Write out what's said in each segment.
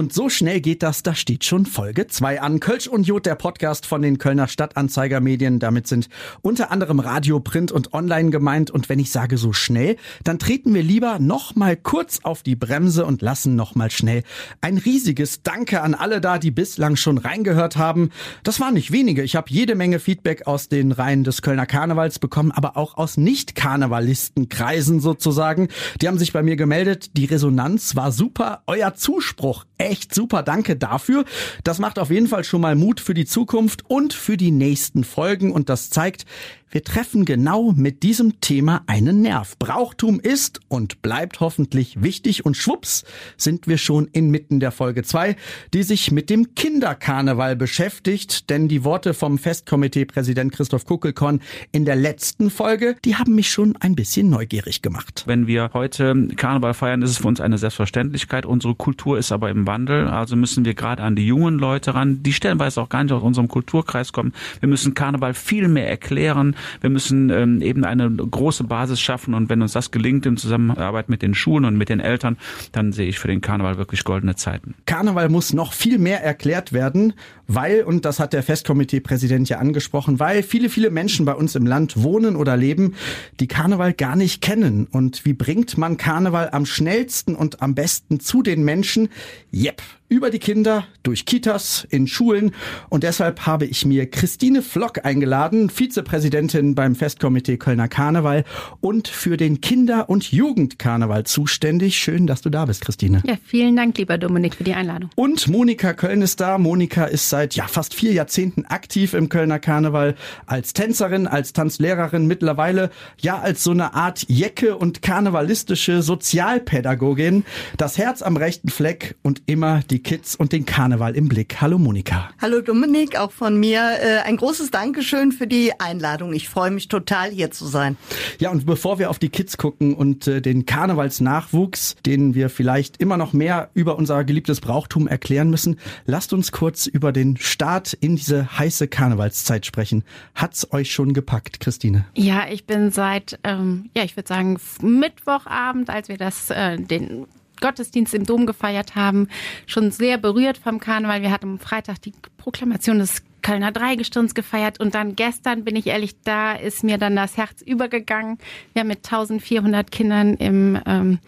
Und so schnell geht das, da steht schon Folge 2 an. Kölsch und Jod, der Podcast von den Kölner Stadtanzeigermedien. Damit sind unter anderem Radio, Print und Online gemeint. Und wenn ich sage so schnell, dann treten wir lieber noch mal kurz auf die Bremse und lassen noch mal schnell ein riesiges Danke an alle da, die bislang schon reingehört haben. Das waren nicht wenige. Ich habe jede Menge Feedback aus den Reihen des Kölner Karnevals bekommen, aber auch aus Nicht-Karnevalistenkreisen sozusagen. Die haben sich bei mir gemeldet. Die Resonanz war super. Euer Zuspruch echt super. Danke dafür. Das macht auf jeden Fall schon mal Mut für die Zukunft und für die nächsten Folgen und das zeigt, wir treffen genau mit diesem Thema einen Nerv. Brauchtum ist und bleibt hoffentlich wichtig und schwupps sind wir schon inmitten der Folge 2, die sich mit dem Kinderkarneval beschäftigt, denn die Worte vom Festkomitee-Präsident Christoph Kuckelkorn in der letzten Folge, die haben mich schon ein bisschen neugierig gemacht. Wenn wir heute Karneval feiern, ist es für uns eine Selbstverständlichkeit. Unsere Kultur ist aber im Wandel, also müssen wir gerade an die jungen Leute ran, die stellenweise auch gar nicht aus unserem Kulturkreis kommen. Wir müssen Karneval viel mehr erklären. Wir müssen ähm, eben eine große Basis schaffen und wenn uns das gelingt in Zusammenarbeit mit den Schulen und mit den Eltern, dann sehe ich für den Karneval wirklich goldene Zeiten. Karneval muss noch viel mehr erklärt werden, weil, und das hat der Festkomitee-Präsident ja angesprochen, weil viele, viele Menschen bei uns im Land wohnen oder leben, die Karneval gar nicht kennen. Und wie bringt man Karneval am schnellsten und am besten zu den Menschen? Yep, über die Kinder, durch Kitas, in Schulen. Und deshalb habe ich mir Christine Flock eingeladen, Vizepräsidentin beim Festkomitee Kölner Karneval und für den Kinder- und Jugendkarneval zuständig. Schön, dass du da bist, Christine. Ja, vielen Dank, lieber Dominik, für die Einladung. Und Monika Köln ist da. Monika ist seit ja, fast vier Jahrzehnten aktiv im Kölner Karneval als Tänzerin, als Tanzlehrerin, mittlerweile ja als so eine Art Jecke und karnevalistische Sozialpädagogin. Das Herz am rechten Fleck und immer die Kids und den Karneval im Blick. Hallo Monika. Hallo Dominik, auch von mir äh, ein großes Dankeschön für die Einladung. Ich freue mich total hier zu sein. Ja, und bevor wir auf die Kids gucken und äh, den Karnevalsnachwuchs, den wir vielleicht immer noch mehr über unser geliebtes Brauchtum erklären müssen, lasst uns kurz über den Start in diese heiße Karnevalszeit sprechen. Hat's euch schon gepackt, Christine? Ja, ich bin seit, ähm, ja, ich würde sagen Mittwochabend, als wir das äh, den Gottesdienst im Dom gefeiert haben, schon sehr berührt vom Karneval. Wir hatten am Freitag die Proklamation des Kölner Dreigestirns gefeiert und dann gestern, bin ich ehrlich, da ist mir dann das Herz übergegangen. Wir haben mit 1400 Kindern im ähm,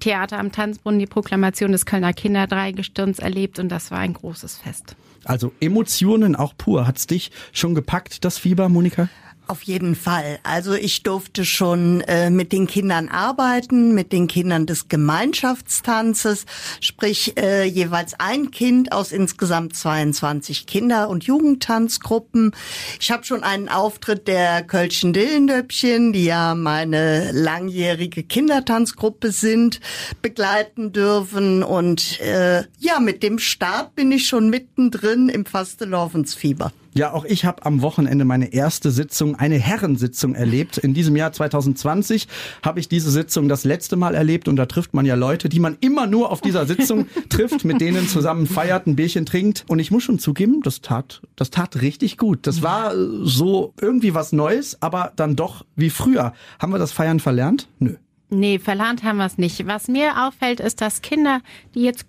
Theater am Tanzbrunnen die Proklamation des Kölner Kinder Dreigestirns erlebt und das war ein großes Fest. Also Emotionen auch pur. Hat's dich schon gepackt, das Fieber, Monika? Auf jeden Fall. Also ich durfte schon äh, mit den Kindern arbeiten, mit den Kindern des Gemeinschaftstanzes, sprich äh, jeweils ein Kind aus insgesamt 22 Kinder- und Jugendtanzgruppen. Ich habe schon einen Auftritt der Kölschen Dillendöppchen, die ja meine langjährige Kindertanzgruppe sind, begleiten dürfen. Und äh, ja, mit dem Start bin ich schon mittendrin im Fastelovensfieber. Ja, auch ich habe am Wochenende meine erste Sitzung, eine Herrensitzung erlebt. In diesem Jahr 2020 habe ich diese Sitzung das letzte Mal erlebt und da trifft man ja Leute, die man immer nur auf dieser Sitzung trifft, mit denen zusammen feiert, ein Bierchen trinkt. Und ich muss schon zugeben, das tat, das tat richtig gut. Das war so irgendwie was Neues, aber dann doch wie früher. Haben wir das Feiern verlernt? Nö. Nee, verlernt haben wir es nicht. Was mir auffällt, ist, dass Kinder, die jetzt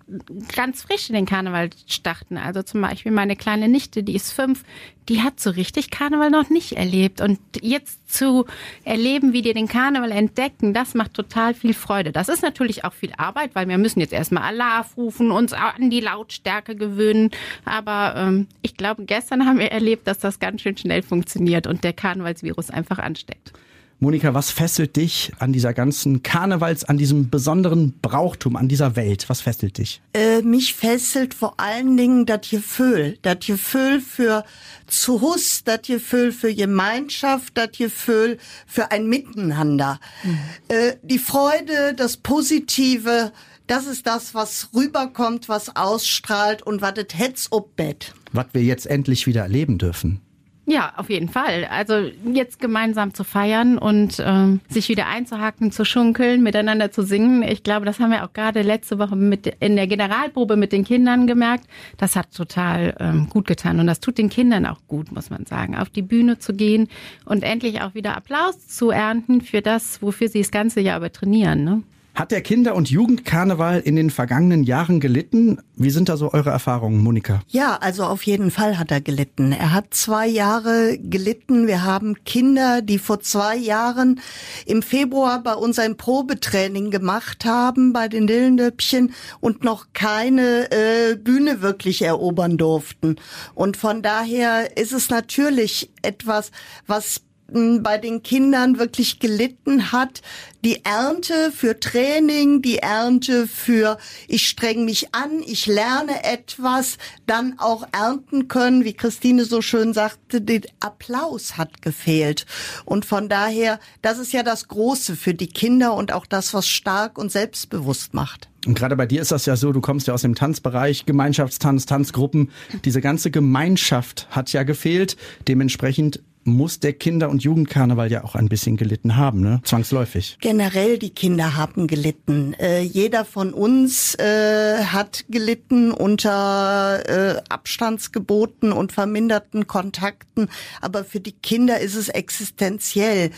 ganz frisch in den Karneval starten, also zum Beispiel meine kleine Nichte, die ist fünf, die hat so richtig Karneval noch nicht erlebt. Und jetzt zu erleben, wie die den Karneval entdecken, das macht total viel Freude. Das ist natürlich auch viel Arbeit, weil wir müssen jetzt erstmal Alarv rufen, uns an die Lautstärke gewöhnen. Aber ähm, ich glaube, gestern haben wir erlebt, dass das ganz schön schnell funktioniert und der Karnevalsvirus einfach ansteckt. Monika, was fesselt dich an dieser ganzen Karnevals, an diesem besonderen Brauchtum, an dieser Welt? Was fesselt dich? Äh, mich fesselt vor allen Dingen das Gefühl. Das Gefühl für Zuhus, das Gefühl für Gemeinschaft, das Gefühl für ein Miteinander. Mhm. Äh, die Freude, das Positive, das ist das, was rüberkommt, was ausstrahlt und was das Hetz ob Bett. Was wir jetzt endlich wieder erleben dürfen. Ja, auf jeden Fall. Also jetzt gemeinsam zu feiern und ähm, sich wieder einzuhaken, zu schunkeln, miteinander zu singen. Ich glaube, das haben wir auch gerade letzte Woche mit in der Generalprobe mit den Kindern gemerkt. Das hat total ähm, gut getan und das tut den Kindern auch gut, muss man sagen, auf die Bühne zu gehen und endlich auch wieder Applaus zu ernten für das, wofür sie das ganze Jahr über trainieren. Ne? Hat der Kinder- und Jugendkarneval in den vergangenen Jahren gelitten? Wie sind da so eure Erfahrungen, Monika? Ja, also auf jeden Fall hat er gelitten. Er hat zwei Jahre gelitten. Wir haben Kinder, die vor zwei Jahren im Februar bei uns ein Probetraining gemacht haben bei den Dillendöppchen und noch keine äh, Bühne wirklich erobern durften. Und von daher ist es natürlich etwas, was bei den Kindern wirklich gelitten hat. Die Ernte für Training, die Ernte für ich streng mich an, ich lerne etwas, dann auch ernten können, wie Christine so schön sagte, der Applaus hat gefehlt. Und von daher, das ist ja das Große für die Kinder und auch das, was stark und selbstbewusst macht. Und gerade bei dir ist das ja so, du kommst ja aus dem Tanzbereich, Gemeinschaftstanz, Tanzgruppen. Diese ganze Gemeinschaft hat ja gefehlt. Dementsprechend muss der Kinder- und Jugendkarneval ja auch ein bisschen gelitten haben, ne? Zwangsläufig. Generell die Kinder haben gelitten. Äh, jeder von uns äh, hat gelitten unter äh, Abstandsgeboten und verminderten Kontakten. Aber für die Kinder ist es existenziell.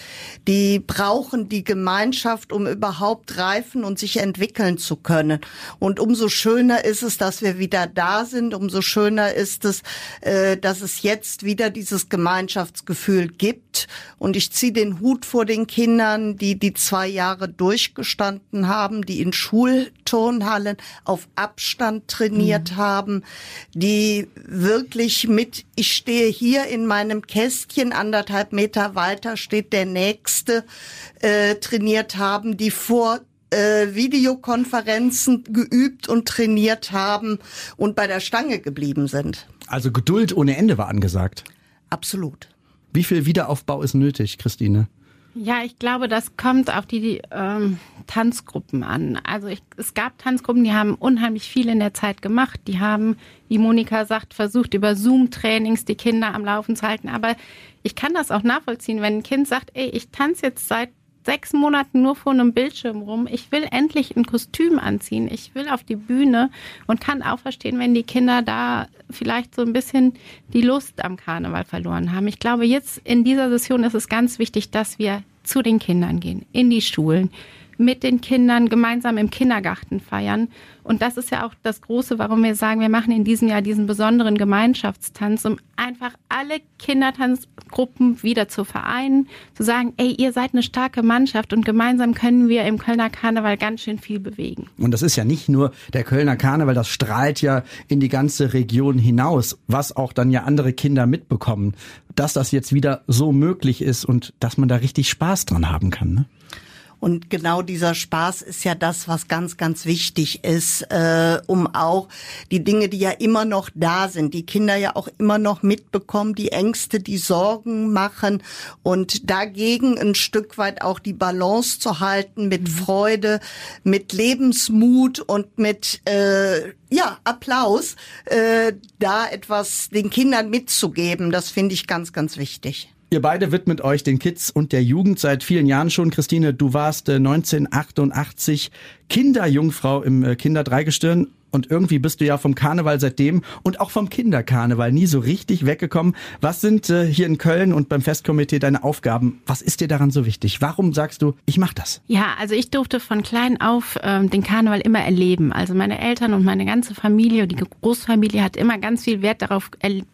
Die brauchen die Gemeinschaft, um überhaupt reifen und sich entwickeln zu können. Und umso schöner ist es, dass wir wieder da sind. Umso schöner ist es, äh, dass es jetzt wieder dieses Gemeinschaftsgefühl Gefühl gibt. Und ich ziehe den Hut vor den Kindern, die die zwei Jahre durchgestanden haben, die in Schulturnhallen auf Abstand trainiert mhm. haben, die wirklich mit, ich stehe hier in meinem Kästchen, anderthalb Meter weiter steht der nächste, äh, trainiert haben, die vor äh, Videokonferenzen geübt und trainiert haben und bei der Stange geblieben sind. Also Geduld ohne Ende war angesagt. Absolut. Wie viel Wiederaufbau ist nötig, Christine? Ja, ich glaube, das kommt auf die ähm, Tanzgruppen an. Also ich, es gab Tanzgruppen, die haben unheimlich viel in der Zeit gemacht. Die haben, wie Monika sagt, versucht, über Zoom-Trainings die Kinder am Laufen zu halten. Aber ich kann das auch nachvollziehen, wenn ein Kind sagt, ey, ich tanze jetzt seit sechs Monaten nur vor einem Bildschirm rum. Ich will endlich ein Kostüm anziehen. Ich will auf die Bühne und kann auch verstehen, wenn die Kinder da vielleicht so ein bisschen die Lust am Karneval verloren haben. Ich glaube, jetzt in dieser Session ist es ganz wichtig, dass wir zu den Kindern gehen, in die Schulen, mit den Kindern gemeinsam im Kindergarten feiern. Und das ist ja auch das Große, warum wir sagen, wir machen in diesem Jahr diesen besonderen Gemeinschaftstanz, um einfach alle Kindertanzgruppen wieder zu vereinen, zu sagen, ey, ihr seid eine starke Mannschaft und gemeinsam können wir im Kölner Karneval ganz schön viel bewegen. Und das ist ja nicht nur der Kölner Karneval, das strahlt ja in die ganze Region hinaus, was auch dann ja andere Kinder mitbekommen, dass das jetzt wieder so möglich ist und dass man da richtig Spaß dran haben kann. Ne? Und genau dieser Spaß ist ja das, was ganz, ganz wichtig ist, äh, um auch die Dinge, die ja immer noch da sind, die Kinder ja auch immer noch mitbekommen, die Ängste, die Sorgen machen und dagegen ein Stück weit auch die Balance zu halten mit mhm. Freude, mit Lebensmut und mit äh, ja, Applaus, äh, da etwas den Kindern mitzugeben, das finde ich ganz, ganz wichtig. Ihr beide widmet euch den Kids und der Jugend seit vielen Jahren schon. Christine, du warst 1988 äh, Kinderjungfrau im äh, Kinderdreigestirn und irgendwie bist du ja vom Karneval seitdem und auch vom Kinderkarneval nie so richtig weggekommen. Was sind äh, hier in Köln und beim Festkomitee deine Aufgaben? Was ist dir daran so wichtig? Warum sagst du, ich mach das? Ja, also ich durfte von klein auf ähm, den Karneval immer erleben. Also meine Eltern und meine ganze Familie, die Großfamilie hat immer ganz viel Wert darauf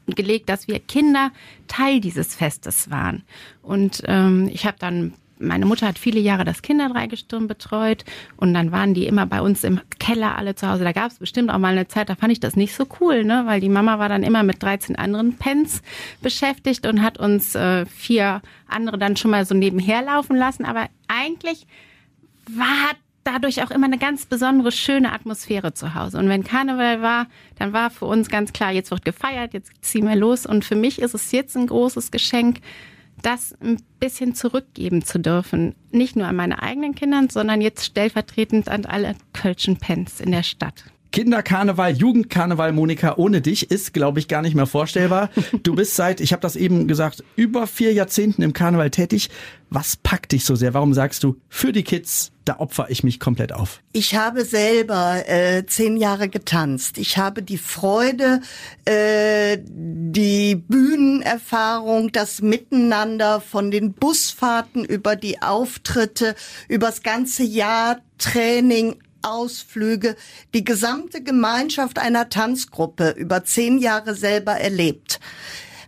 gelegt, dass wir Kinder Teil dieses Festes waren. Und ähm, ich habe dann meine Mutter hat viele Jahre das Kinderdreigestirn betreut und dann waren die immer bei uns im Keller alle zu Hause. Da gab es bestimmt auch mal eine Zeit, da fand ich das nicht so cool, ne? weil die Mama war dann immer mit 13 anderen Pens beschäftigt und hat uns äh, vier andere dann schon mal so nebenher laufen lassen. Aber eigentlich war dadurch auch immer eine ganz besondere, schöne Atmosphäre zu Hause. Und wenn Karneval war, dann war für uns ganz klar, jetzt wird gefeiert, jetzt ziehen wir los. Und für mich ist es jetzt ein großes Geschenk, das ein bisschen zurückgeben zu dürfen. Nicht nur an meine eigenen Kindern, sondern jetzt stellvertretend an alle Kölschen Pens in der Stadt. Kinderkarneval, Jugendkarneval, Monika, ohne dich ist, glaube ich, gar nicht mehr vorstellbar. Du bist seit, ich habe das eben gesagt, über vier Jahrzehnten im Karneval tätig. Was packt dich so sehr? Warum sagst du, für die Kids, da opfer ich mich komplett auf? Ich habe selber äh, zehn Jahre getanzt. Ich habe die Freude, äh, die Bühnenerfahrung, das Miteinander von den Busfahrten über die Auftritte, übers ganze Jahr Training, Ausflüge, die gesamte Gemeinschaft einer Tanzgruppe über zehn Jahre selber erlebt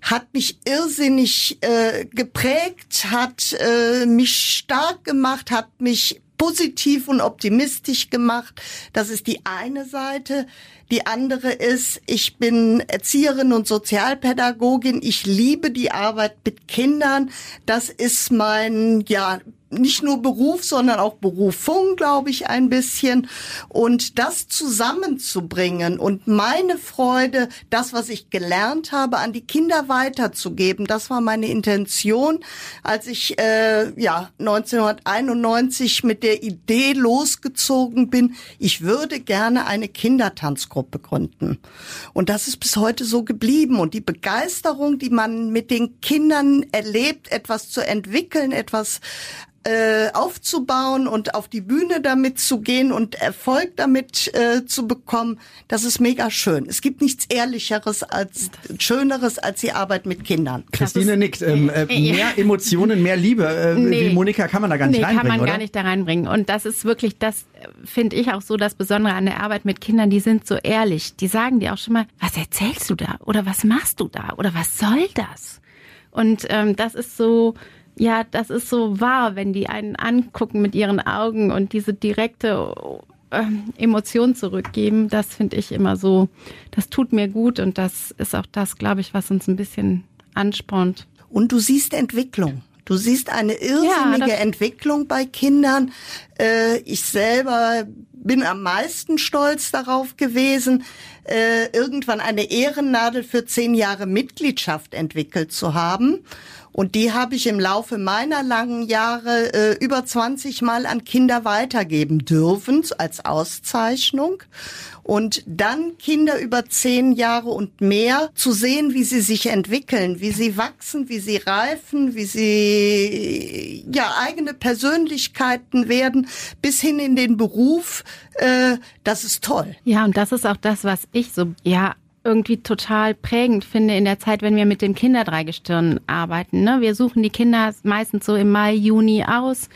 hat mich irrsinnig äh, geprägt, hat äh, mich stark gemacht, hat mich positiv und optimistisch gemacht. Das ist die eine Seite. Die andere ist, ich bin Erzieherin und Sozialpädagogin. Ich liebe die Arbeit mit Kindern. Das ist mein, ja, nicht nur Beruf, sondern auch Berufung, glaube ich, ein bisschen. Und das zusammenzubringen und meine Freude, das, was ich gelernt habe, an die Kinder weiterzugeben, das war meine Intention, als ich äh, ja 1991 mit der Idee losgezogen bin, ich würde gerne eine Kindertanzgruppe gründen. Und das ist bis heute so geblieben. Und die Begeisterung, die man mit den Kindern erlebt, etwas zu entwickeln, etwas äh, aufzubauen und auf die Bühne damit zu gehen und Erfolg damit äh, zu bekommen, das ist mega schön. Es gibt nichts Ehrlicheres als Schöneres als die Arbeit mit Kindern. Christine nickt. Ähm, äh, mehr Emotionen, mehr Liebe. Äh, nee. Wie Monika kann man da gar nicht nee, reinbringen, kann man oder? gar nicht da reinbringen. Und das ist wirklich, das finde ich auch so das Besondere an der Arbeit mit Kindern. Die sind so ehrlich. Die sagen dir auch schon mal, was erzählst du da? Oder was machst du da? Oder was soll das? Und ähm, das ist so, ja, das ist so wahr, wenn die einen angucken mit ihren Augen und diese direkte äh, Emotion zurückgeben. Das finde ich immer so, das tut mir gut und das ist auch das, glaube ich, was uns ein bisschen anspornt. Und du siehst Entwicklung. Du siehst eine irrsinnige ja, Entwicklung bei Kindern. Äh, ich selber bin am meisten stolz darauf gewesen, äh, irgendwann eine Ehrennadel für zehn Jahre Mitgliedschaft entwickelt zu haben. Und die habe ich im Laufe meiner langen Jahre äh, über 20 Mal an Kinder weitergeben dürfen als Auszeichnung. Und dann Kinder über zehn Jahre und mehr zu sehen, wie sie sich entwickeln, wie sie wachsen, wie sie reifen, wie sie ja eigene Persönlichkeiten werden, bis hin in den Beruf, äh, das ist toll. Ja, und das ist auch das, was ich so ja irgendwie total prägend finde in der Zeit, wenn wir mit dem Kinderdreigestirn arbeiten. Ne? Wir suchen die Kinder meistens so im Mai, Juni aus.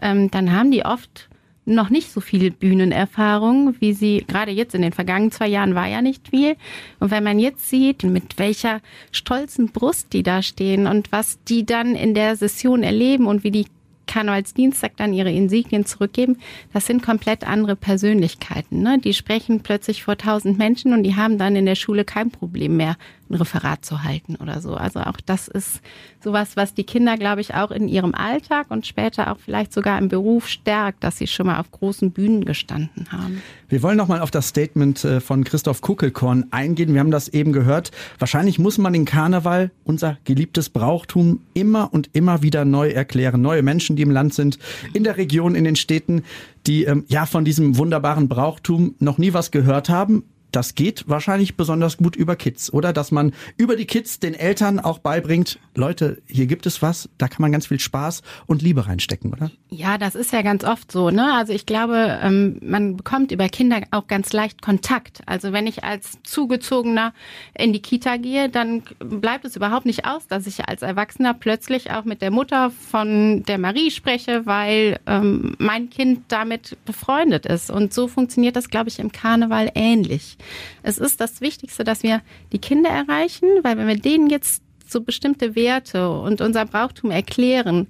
Ähm, dann haben die oft noch nicht so viel Bühnenerfahrung, wie sie gerade jetzt in den vergangenen zwei Jahren war ja nicht viel. Und wenn man jetzt sieht, mit welcher stolzen Brust die da stehen und was die dann in der Session erleben und wie die Karnevalsdienstag dann ihre Insignien zurückgeben, das sind komplett andere Persönlichkeiten. Ne? Die sprechen plötzlich vor tausend Menschen und die haben dann in der Schule kein Problem mehr, ein Referat zu halten oder so. Also auch das ist sowas, was die Kinder, glaube ich, auch in ihrem Alltag und später auch vielleicht sogar im Beruf stärkt, dass sie schon mal auf großen Bühnen gestanden haben. Wir wollen noch mal auf das Statement äh, von Christoph Kuckelkorn eingehen. Wir haben das eben gehört. Wahrscheinlich muss man den Karneval, unser geliebtes Brauchtum, immer und immer wieder neu erklären. Neue Menschen, die im Land sind, in der Region, in den Städten, die ähm, ja von diesem wunderbaren Brauchtum noch nie was gehört haben das geht wahrscheinlich besonders gut über Kids, oder? Dass man über die Kids den Eltern auch beibringt, Leute, hier gibt es was, da kann man ganz viel Spaß und Liebe reinstecken, oder? Ja, das ist ja ganz oft so, ne? Also ich glaube, ähm, man bekommt über Kinder auch ganz leicht Kontakt. Also wenn ich als Zugezogener in die Kita gehe, dann bleibt es überhaupt nicht aus, dass ich als Erwachsener plötzlich auch mit der Mutter von der Marie spreche, weil ähm, mein Kind damit befreundet ist. Und so funktioniert das, glaube ich, im Karneval ähnlich. Es ist das Wichtigste, dass wir die Kinder erreichen, weil wenn wir denen jetzt so bestimmte Werte und unser Brauchtum erklären,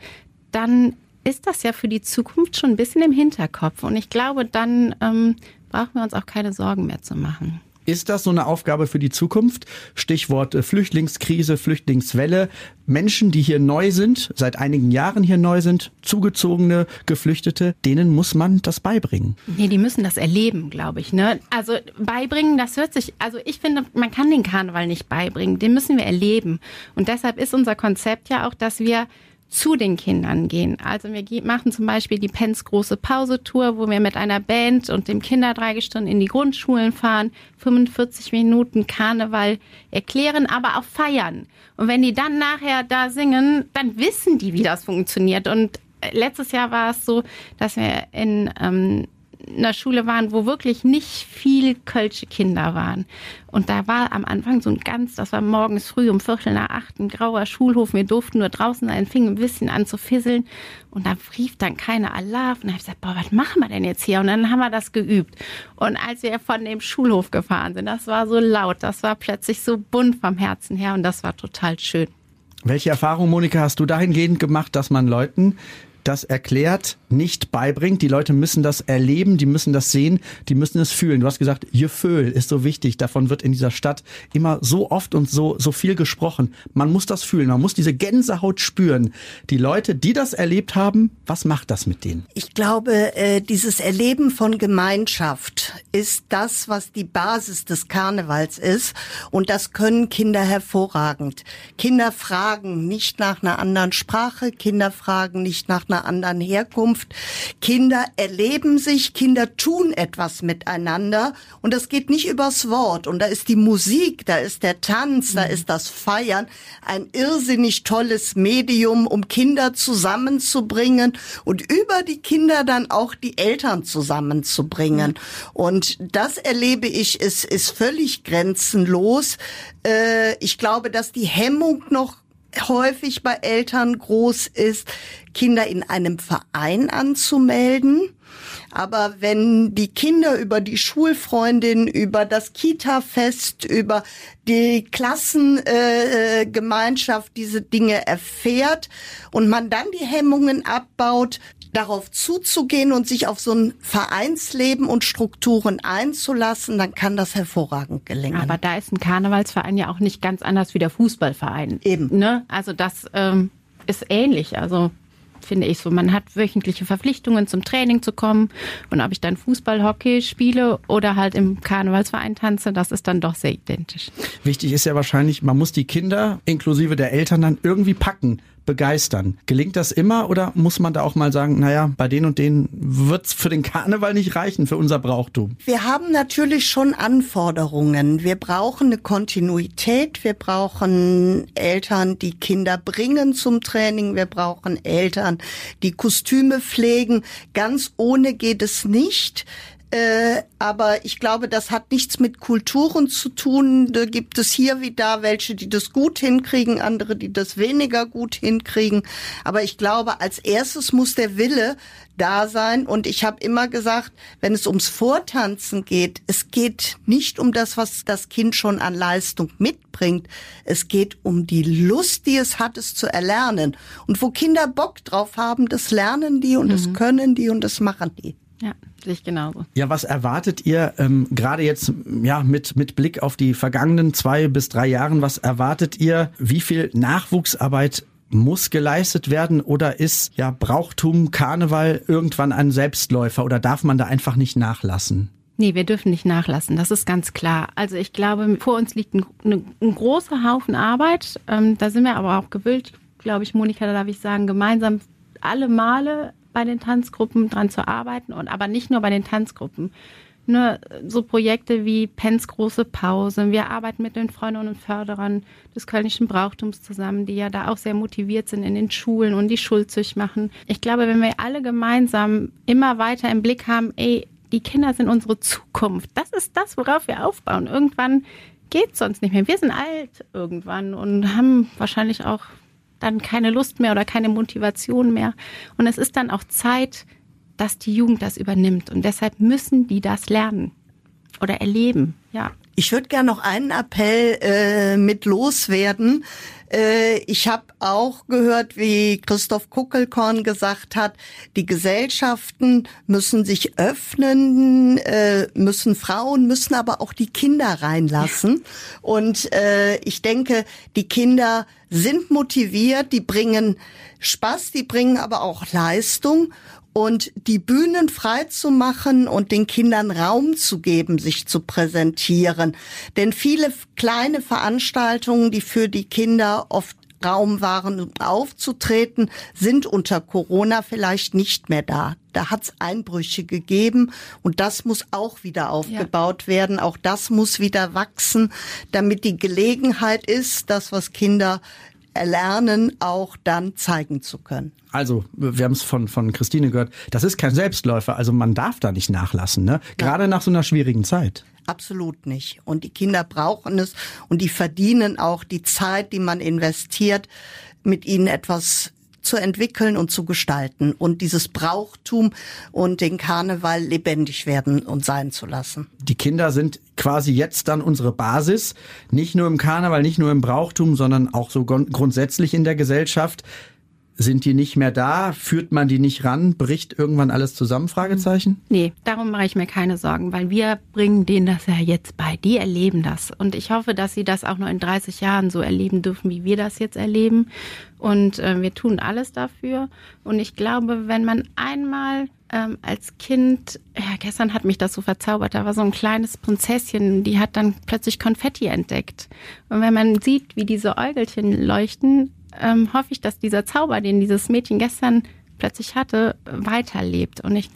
dann ist das ja für die Zukunft schon ein bisschen im Hinterkopf. Und ich glaube, dann ähm, brauchen wir uns auch keine Sorgen mehr zu machen. Ist das so eine Aufgabe für die Zukunft? Stichwort äh, Flüchtlingskrise, Flüchtlingswelle. Menschen, die hier neu sind, seit einigen Jahren hier neu sind, zugezogene, Geflüchtete, denen muss man das beibringen. Nee, die müssen das erleben, glaube ich. Ne? Also beibringen, das hört sich, also ich finde, man kann den Karneval nicht beibringen, den müssen wir erleben. Und deshalb ist unser Konzept ja auch, dass wir zu den Kindern gehen. Also wir machen zum Beispiel die Pens große Pause-Tour, wo wir mit einer Band und dem Kinderdreigestunden in die Grundschulen fahren, 45 Minuten Karneval erklären, aber auch feiern. Und wenn die dann nachher da singen, dann wissen die, wie das funktioniert. Und letztes Jahr war es so, dass wir in ähm, einer Schule waren, wo wirklich nicht viel kölsche Kinder waren. Und da war am Anfang so ein ganz, das war morgens früh um Viertel nach acht, ein grauer Schulhof. Wir durften nur draußen sein, fing ein bisschen an zu fisseln. Und da rief dann keiner Alarv. Und dann habe ich gesagt, boah, was machen wir denn jetzt hier? Und dann haben wir das geübt. Und als wir von dem Schulhof gefahren sind, das war so laut, das war plötzlich so bunt vom Herzen her und das war total schön. Welche Erfahrung, Monika, hast du dahingehend gemacht, dass man Leuten das erklärt, nicht beibringt. Die Leute müssen das erleben, die müssen das sehen, die müssen es fühlen. Du hast gesagt, Gefühl ist so wichtig. Davon wird in dieser Stadt immer so oft und so, so viel gesprochen. Man muss das fühlen, man muss diese Gänsehaut spüren. Die Leute, die das erlebt haben, was macht das mit denen? Ich glaube, äh, dieses Erleben von Gemeinschaft ist das, was die Basis des Karnevals ist. Und das können Kinder hervorragend. Kinder fragen nicht nach einer anderen Sprache, Kinder fragen nicht nach einer einer anderen Herkunft. Kinder erleben sich, Kinder tun etwas miteinander und das geht nicht übers Wort. Und da ist die Musik, da ist der Tanz, da ist das Feiern ein irrsinnig tolles Medium, um Kinder zusammenzubringen und über die Kinder dann auch die Eltern zusammenzubringen. Und das erlebe ich, ist, ist völlig grenzenlos. Äh, ich glaube, dass die Hemmung noch häufig bei Eltern groß ist, Kinder in einem Verein anzumelden. Aber wenn die Kinder über die Schulfreundin, über das Kita-Fest, über die Klassengemeinschaft diese Dinge erfährt und man dann die Hemmungen abbaut, darauf zuzugehen und sich auf so ein Vereinsleben und Strukturen einzulassen, dann kann das hervorragend gelingen. Aber da ist ein Karnevalsverein ja auch nicht ganz anders wie der Fußballverein. Eben. Ne? Also das ähm, ist ähnlich. Also finde ich so. Man hat wöchentliche Verpflichtungen zum Training zu kommen und ob ich dann Fußball, Hockey spiele oder halt im Karnevalsverein tanze, das ist dann doch sehr identisch. Wichtig ist ja wahrscheinlich, man muss die Kinder inklusive der Eltern dann irgendwie packen begeistern. Gelingt das immer oder muss man da auch mal sagen, naja, bei den und denen wird's für den Karneval nicht reichen, für unser Brauchtum? Wir haben natürlich schon Anforderungen. Wir brauchen eine Kontinuität. Wir brauchen Eltern, die Kinder bringen zum Training. Wir brauchen Eltern, die Kostüme pflegen. Ganz ohne geht es nicht. Äh, aber ich glaube, das hat nichts mit Kulturen zu tun. Da gibt es hier wie da welche, die das gut hinkriegen, andere, die das weniger gut hinkriegen. Aber ich glaube, als erstes muss der Wille da sein. Und ich habe immer gesagt, wenn es ums Vortanzen geht, es geht nicht um das, was das Kind schon an Leistung mitbringt. Es geht um die Lust, die es hat, es zu erlernen. Und wo Kinder Bock drauf haben, das lernen die und mhm. das können die und das machen die. Ja, sehe ich genauso. Ja, was erwartet ihr ähm, gerade jetzt ja mit mit Blick auf die vergangenen zwei bis drei Jahren? Was erwartet ihr? Wie viel Nachwuchsarbeit muss geleistet werden oder ist ja Brauchtum Karneval irgendwann ein Selbstläufer oder darf man da einfach nicht nachlassen? Nee, wir dürfen nicht nachlassen, das ist ganz klar. Also ich glaube, vor uns liegt ein, ein, ein großer Haufen Arbeit. Ähm, da sind wir aber auch gewillt, glaube ich, Monika, da darf ich sagen, gemeinsam alle Male bei den Tanzgruppen dran zu arbeiten und aber nicht nur bei den Tanzgruppen. Nur so Projekte wie Pens große Pause. Wir arbeiten mit den Freundinnen und Förderern des Kölnischen Brauchtums zusammen, die ja da auch sehr motiviert sind in den Schulen und die Schulzüch machen. Ich glaube, wenn wir alle gemeinsam immer weiter im Blick haben, ey, die Kinder sind unsere Zukunft. Das ist das, worauf wir aufbauen. Irgendwann geht es sonst nicht mehr. Wir sind alt irgendwann und haben wahrscheinlich auch dann keine Lust mehr oder keine Motivation mehr. Und es ist dann auch Zeit, dass die Jugend das übernimmt. Und deshalb müssen die das lernen oder erleben. Ja. Ich würde gerne noch einen Appell äh, mit loswerden. Äh, ich habe auch gehört, wie Christoph Kuckelkorn gesagt hat, die Gesellschaften müssen sich öffnen, äh, müssen Frauen, müssen aber auch die Kinder reinlassen. Und äh, ich denke, die Kinder sind motiviert, die bringen Spaß, die bringen aber auch Leistung und die Bühnen frei zu machen und den Kindern Raum zu geben, sich zu präsentieren. Denn viele kleine Veranstaltungen, die für die Kinder oft Raum waren, um aufzutreten, sind unter Corona vielleicht nicht mehr da. Da hat es Einbrüche gegeben und das muss auch wieder aufgebaut ja. werden. Auch das muss wieder wachsen, damit die Gelegenheit ist, das, was Kinder erlernen, auch dann zeigen zu können. Also, wir haben es von, von Christine gehört, das ist kein Selbstläufer, also man darf da nicht nachlassen, ne? Gerade ja. nach so einer schwierigen Zeit. Absolut nicht. Und die Kinder brauchen es und die verdienen auch die Zeit, die man investiert, mit ihnen etwas zu entwickeln und zu gestalten und dieses Brauchtum und den Karneval lebendig werden und sein zu lassen. Die Kinder sind quasi jetzt dann unsere Basis, nicht nur im Karneval, nicht nur im Brauchtum, sondern auch so grundsätzlich in der Gesellschaft. Sind die nicht mehr da? Führt man die nicht ran? Bricht irgendwann alles zusammen? Fragezeichen? Nee, darum mache ich mir keine Sorgen, weil wir bringen denen das ja jetzt bei. Die erleben das. Und ich hoffe, dass sie das auch noch in 30 Jahren so erleben dürfen, wie wir das jetzt erleben. Und äh, wir tun alles dafür. Und ich glaube, wenn man einmal ähm, als Kind, ja, gestern hat mich das so verzaubert, da war so ein kleines Prinzesschen, die hat dann plötzlich Konfetti entdeckt. Und wenn man sieht, wie diese Äugelchen leuchten, ähm, hoffe ich, dass dieser Zauber, den dieses Mädchen gestern plötzlich hatte, weiterlebt. Und ich,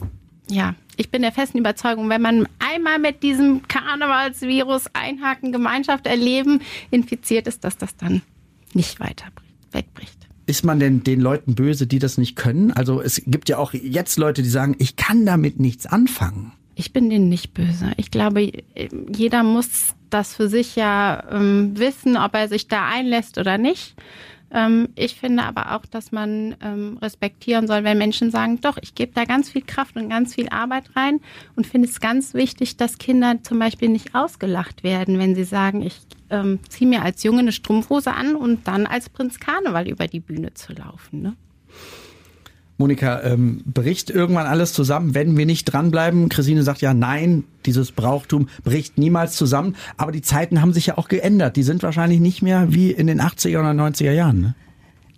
ja, ich bin der festen Überzeugung, wenn man einmal mit diesem Karnevalsvirus einhaken, Gemeinschaft erleben, infiziert ist, dass das dann nicht weiter wegbricht. Ist man denn den Leuten böse, die das nicht können? Also es gibt ja auch jetzt Leute, die sagen, ich kann damit nichts anfangen. Ich bin denen nicht böse. Ich glaube, jeder muss das für sich ja ähm, wissen, ob er sich da einlässt oder nicht. Ähm, ich finde aber auch, dass man ähm, respektieren soll, wenn Menschen sagen, doch, ich gebe da ganz viel Kraft und ganz viel Arbeit rein und finde es ganz wichtig, dass Kinder zum Beispiel nicht ausgelacht werden, wenn sie sagen, ich ähm, ziehe mir als Junge eine Strumpfhose an und dann als Prinz Karneval über die Bühne zu laufen. Ne? Monika, ähm, bricht irgendwann alles zusammen, wenn wir nicht dranbleiben? Christine sagt ja, nein, dieses Brauchtum bricht niemals zusammen. Aber die Zeiten haben sich ja auch geändert. Die sind wahrscheinlich nicht mehr wie in den 80er oder 90er Jahren. Ne?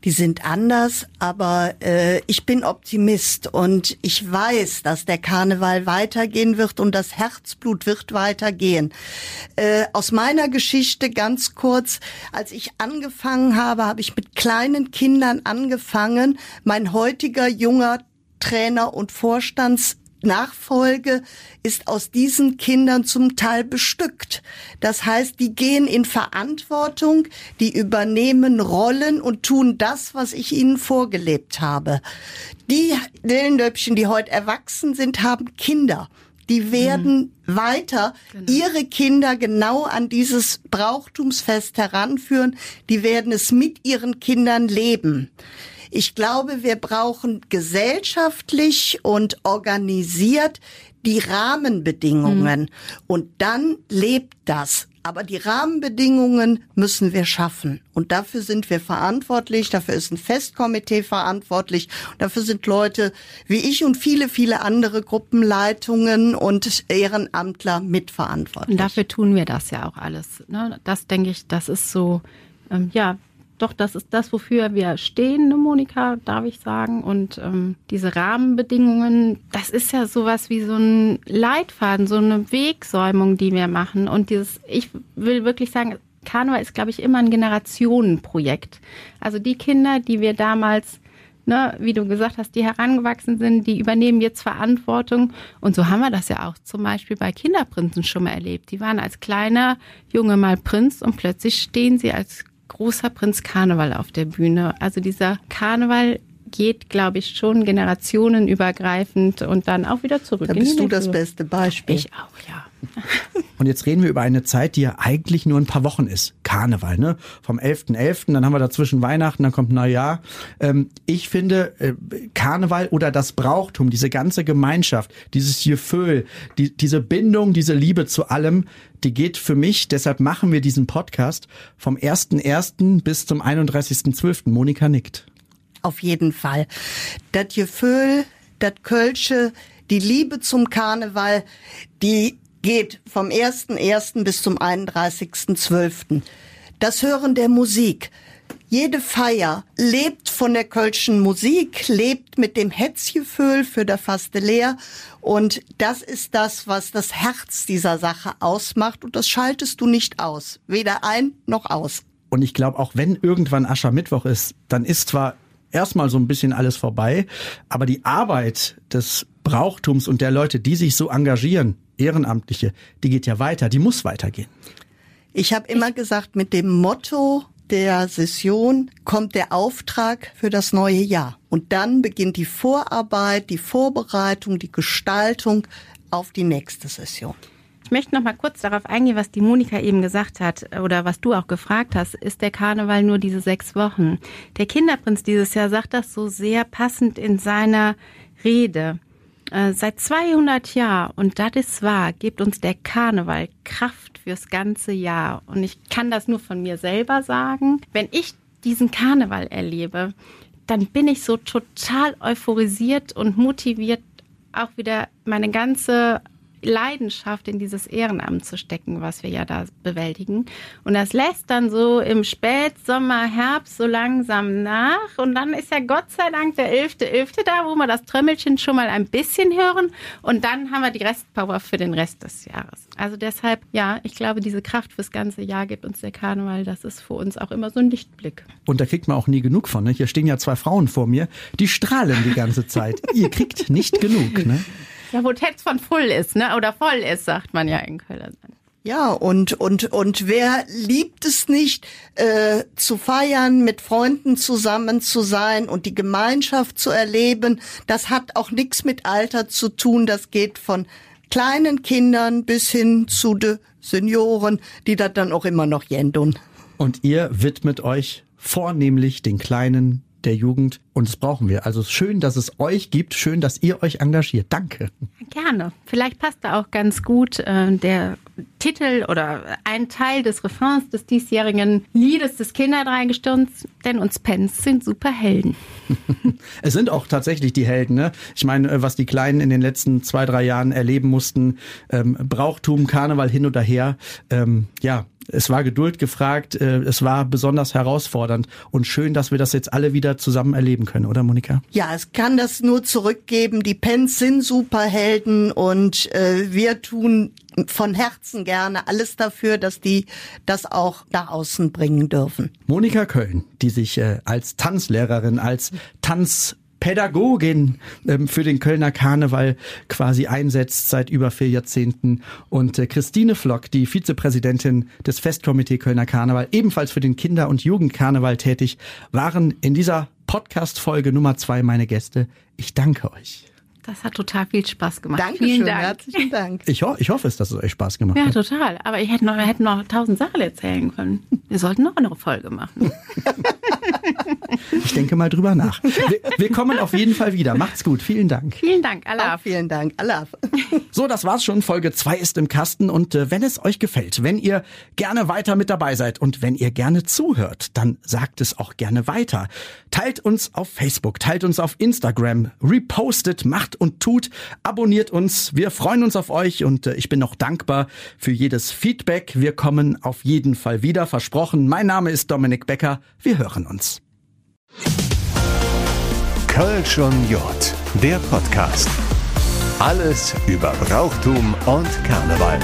Die sind anders, aber äh, ich bin Optimist und ich weiß, dass der Karneval weitergehen wird und das Herzblut wird weitergehen. Äh, aus meiner Geschichte ganz kurz, als ich angefangen habe, habe ich mit kleinen Kindern angefangen. Mein heutiger junger Trainer und Vorstands Nachfolge ist aus diesen Kindern zum Teil bestückt. Das heißt, die gehen in Verantwortung, die übernehmen Rollen und tun das, was ich ihnen vorgelebt habe. Die Dillendöpchen, die heute erwachsen sind, haben Kinder. Die werden mhm. weiter genau. ihre Kinder genau an dieses Brauchtumsfest heranführen. Die werden es mit ihren Kindern leben. Ich glaube, wir brauchen gesellschaftlich und organisiert die Rahmenbedingungen. Mhm. Und dann lebt das. Aber die Rahmenbedingungen müssen wir schaffen. Und dafür sind wir verantwortlich. Dafür ist ein Festkomitee verantwortlich. Dafür sind Leute wie ich und viele, viele andere Gruppenleitungen und Ehrenamtler mitverantwortlich. Und dafür tun wir das ja auch alles. Ne? Das denke ich, das ist so, ähm, ja, doch, das ist das, wofür wir stehen, ne, Monika, darf ich sagen. Und ähm, diese Rahmenbedingungen, das ist ja sowas wie so ein Leitfaden, so eine Wegsäumung, die wir machen. Und dieses, ich will wirklich sagen, Karneval ist, glaube ich, immer ein Generationenprojekt. Also die Kinder, die wir damals Ne, wie du gesagt hast, die herangewachsen sind, die übernehmen jetzt Verantwortung. Und so haben wir das ja auch zum Beispiel bei Kinderprinzen schon mal erlebt. Die waren als kleiner Junge mal Prinz und plötzlich stehen sie als großer Prinz Karneval auf der Bühne. Also dieser Karneval geht, glaube ich, schon generationenübergreifend und dann auch wieder zurück. Da bist du das beste Beispiel. Ich auch, ja. Und jetzt reden wir über eine Zeit, die ja eigentlich nur ein paar Wochen ist. Karneval, ne? Vom 11.11., .11., dann haben wir dazwischen Weihnachten, dann kommt Neujahr. Ähm, ich finde, äh, Karneval oder das Brauchtum, diese ganze Gemeinschaft, dieses Gefühl, die, diese Bindung, diese Liebe zu allem, die geht für mich, deshalb machen wir diesen Podcast, vom 1.1. bis zum 31.12. Monika nickt. Auf jeden Fall. Das Gefühl, das Kölsche, die Liebe zum Karneval, die geht vom 1.1. bis zum 31.12. Das Hören der Musik. Jede Feier lebt von der kölschen Musik, lebt mit dem Hetzgefühl für der Faste leer. Und das ist das, was das Herz dieser Sache ausmacht. Und das schaltest du nicht aus. Weder ein noch aus. Und ich glaube, auch wenn irgendwann Aschermittwoch ist, dann ist zwar erstmal so ein bisschen alles vorbei, aber die Arbeit des Brauchtums und der Leute, die sich so engagieren, Ehrenamtliche, die geht ja weiter, die muss weitergehen. Ich habe immer gesagt, mit dem Motto der Session kommt der Auftrag für das neue Jahr. Und dann beginnt die Vorarbeit, die Vorbereitung, die Gestaltung auf die nächste Session. Ich möchte noch mal kurz darauf eingehen, was die Monika eben gesagt hat oder was du auch gefragt hast. Ist der Karneval nur diese sechs Wochen? Der Kinderprinz dieses Jahr sagt das so sehr passend in seiner Rede. Äh, seit 200 Jahren, und das ist wahr, gibt uns der Karneval Kraft fürs ganze Jahr. Und ich kann das nur von mir selber sagen. Wenn ich diesen Karneval erlebe, dann bin ich so total euphorisiert und motiviert, auch wieder meine ganze Leidenschaft in dieses Ehrenamt zu stecken, was wir ja da bewältigen. Und das lässt dann so im Spätsommer, Herbst so langsam nach. Und dann ist ja Gott sei Dank der 11.11. .11. da, wo wir das Trömmelchen schon mal ein bisschen hören. Und dann haben wir die Restpower für den Rest des Jahres. Also deshalb, ja, ich glaube, diese Kraft fürs ganze Jahr gibt uns der Karneval. Das ist für uns auch immer so ein Lichtblick. Und da kriegt man auch nie genug von. Ne? Hier stehen ja zwei Frauen vor mir, die strahlen die ganze Zeit. Ihr kriegt nicht genug. Ne? Ja, wo Text von voll ist, ne? Oder voll ist, sagt man ja in Köln. Ja, und, und, und wer liebt es nicht, äh, zu feiern, mit Freunden zusammen zu sein und die Gemeinschaft zu erleben? Das hat auch nichts mit Alter zu tun. Das geht von kleinen Kindern bis hin zu den Senioren, die das dann auch immer noch jendun. Und ihr widmet euch vornehmlich den kleinen der Jugend und das brauchen wir. Also schön, dass es euch gibt, schön, dass ihr euch engagiert. Danke. Gerne. Vielleicht passt da auch ganz gut äh, der Titel oder ein Teil des Refrains des diesjährigen Liedes des Kinderdreigestirns, denn uns Pens sind super Helden. es sind auch tatsächlich die Helden. Ne? Ich meine, äh, was die Kleinen in den letzten zwei, drei Jahren erleben mussten, ähm, Brauchtum, Karneval hin oder her, ähm, ja, es war Geduld gefragt, äh, es war besonders herausfordernd und schön, dass wir das jetzt alle wieder zusammen erleben können, oder Monika? Ja, es kann das nur zurückgeben. Die Pens sind Superhelden und äh, wir tun von Herzen gerne alles dafür, dass die das auch nach außen bringen dürfen. Monika Köln, die sich äh, als Tanzlehrerin, als Tanz Pädagogin ähm, für den Kölner Karneval quasi einsetzt seit über vier Jahrzehnten. Und äh, Christine Flock, die Vizepräsidentin des Festkomitee Kölner Karneval, ebenfalls für den Kinder- und Jugendkarneval tätig, waren in dieser Podcast-Folge Nummer zwei meine Gäste. Ich danke euch. Das hat total viel Spaß gemacht. Dankeschön, Vielen Dank. herzlichen Dank. Ich, ho ich hoffe es, dass es euch Spaß gemacht ja, hat. Ja, total. Aber ich hätte noch, wir hätten noch tausend Sachen erzählen können. Wir sollten noch eine Folge machen. ich denke mal drüber nach. Wir, wir, kommen auf jeden Fall wieder. Macht's gut. Vielen Dank. Vielen Dank. Allah. Vielen Dank. Allah. So, das war's schon. Folge 2 ist im Kasten. Und äh, wenn es euch gefällt, wenn ihr gerne weiter mit dabei seid und wenn ihr gerne zuhört, dann sagt es auch gerne weiter. Teilt uns auf Facebook, teilt uns auf Instagram, repostet, macht und tut abonniert uns. Wir freuen uns auf euch und äh, ich bin noch dankbar für jedes Feedback. Wir kommen auf jeden Fall wieder, versprochen. Mein Name ist Dominik Becker. Wir hören uns. Kölsch und Jod, der Podcast. Alles über Brauchtum und Karneval.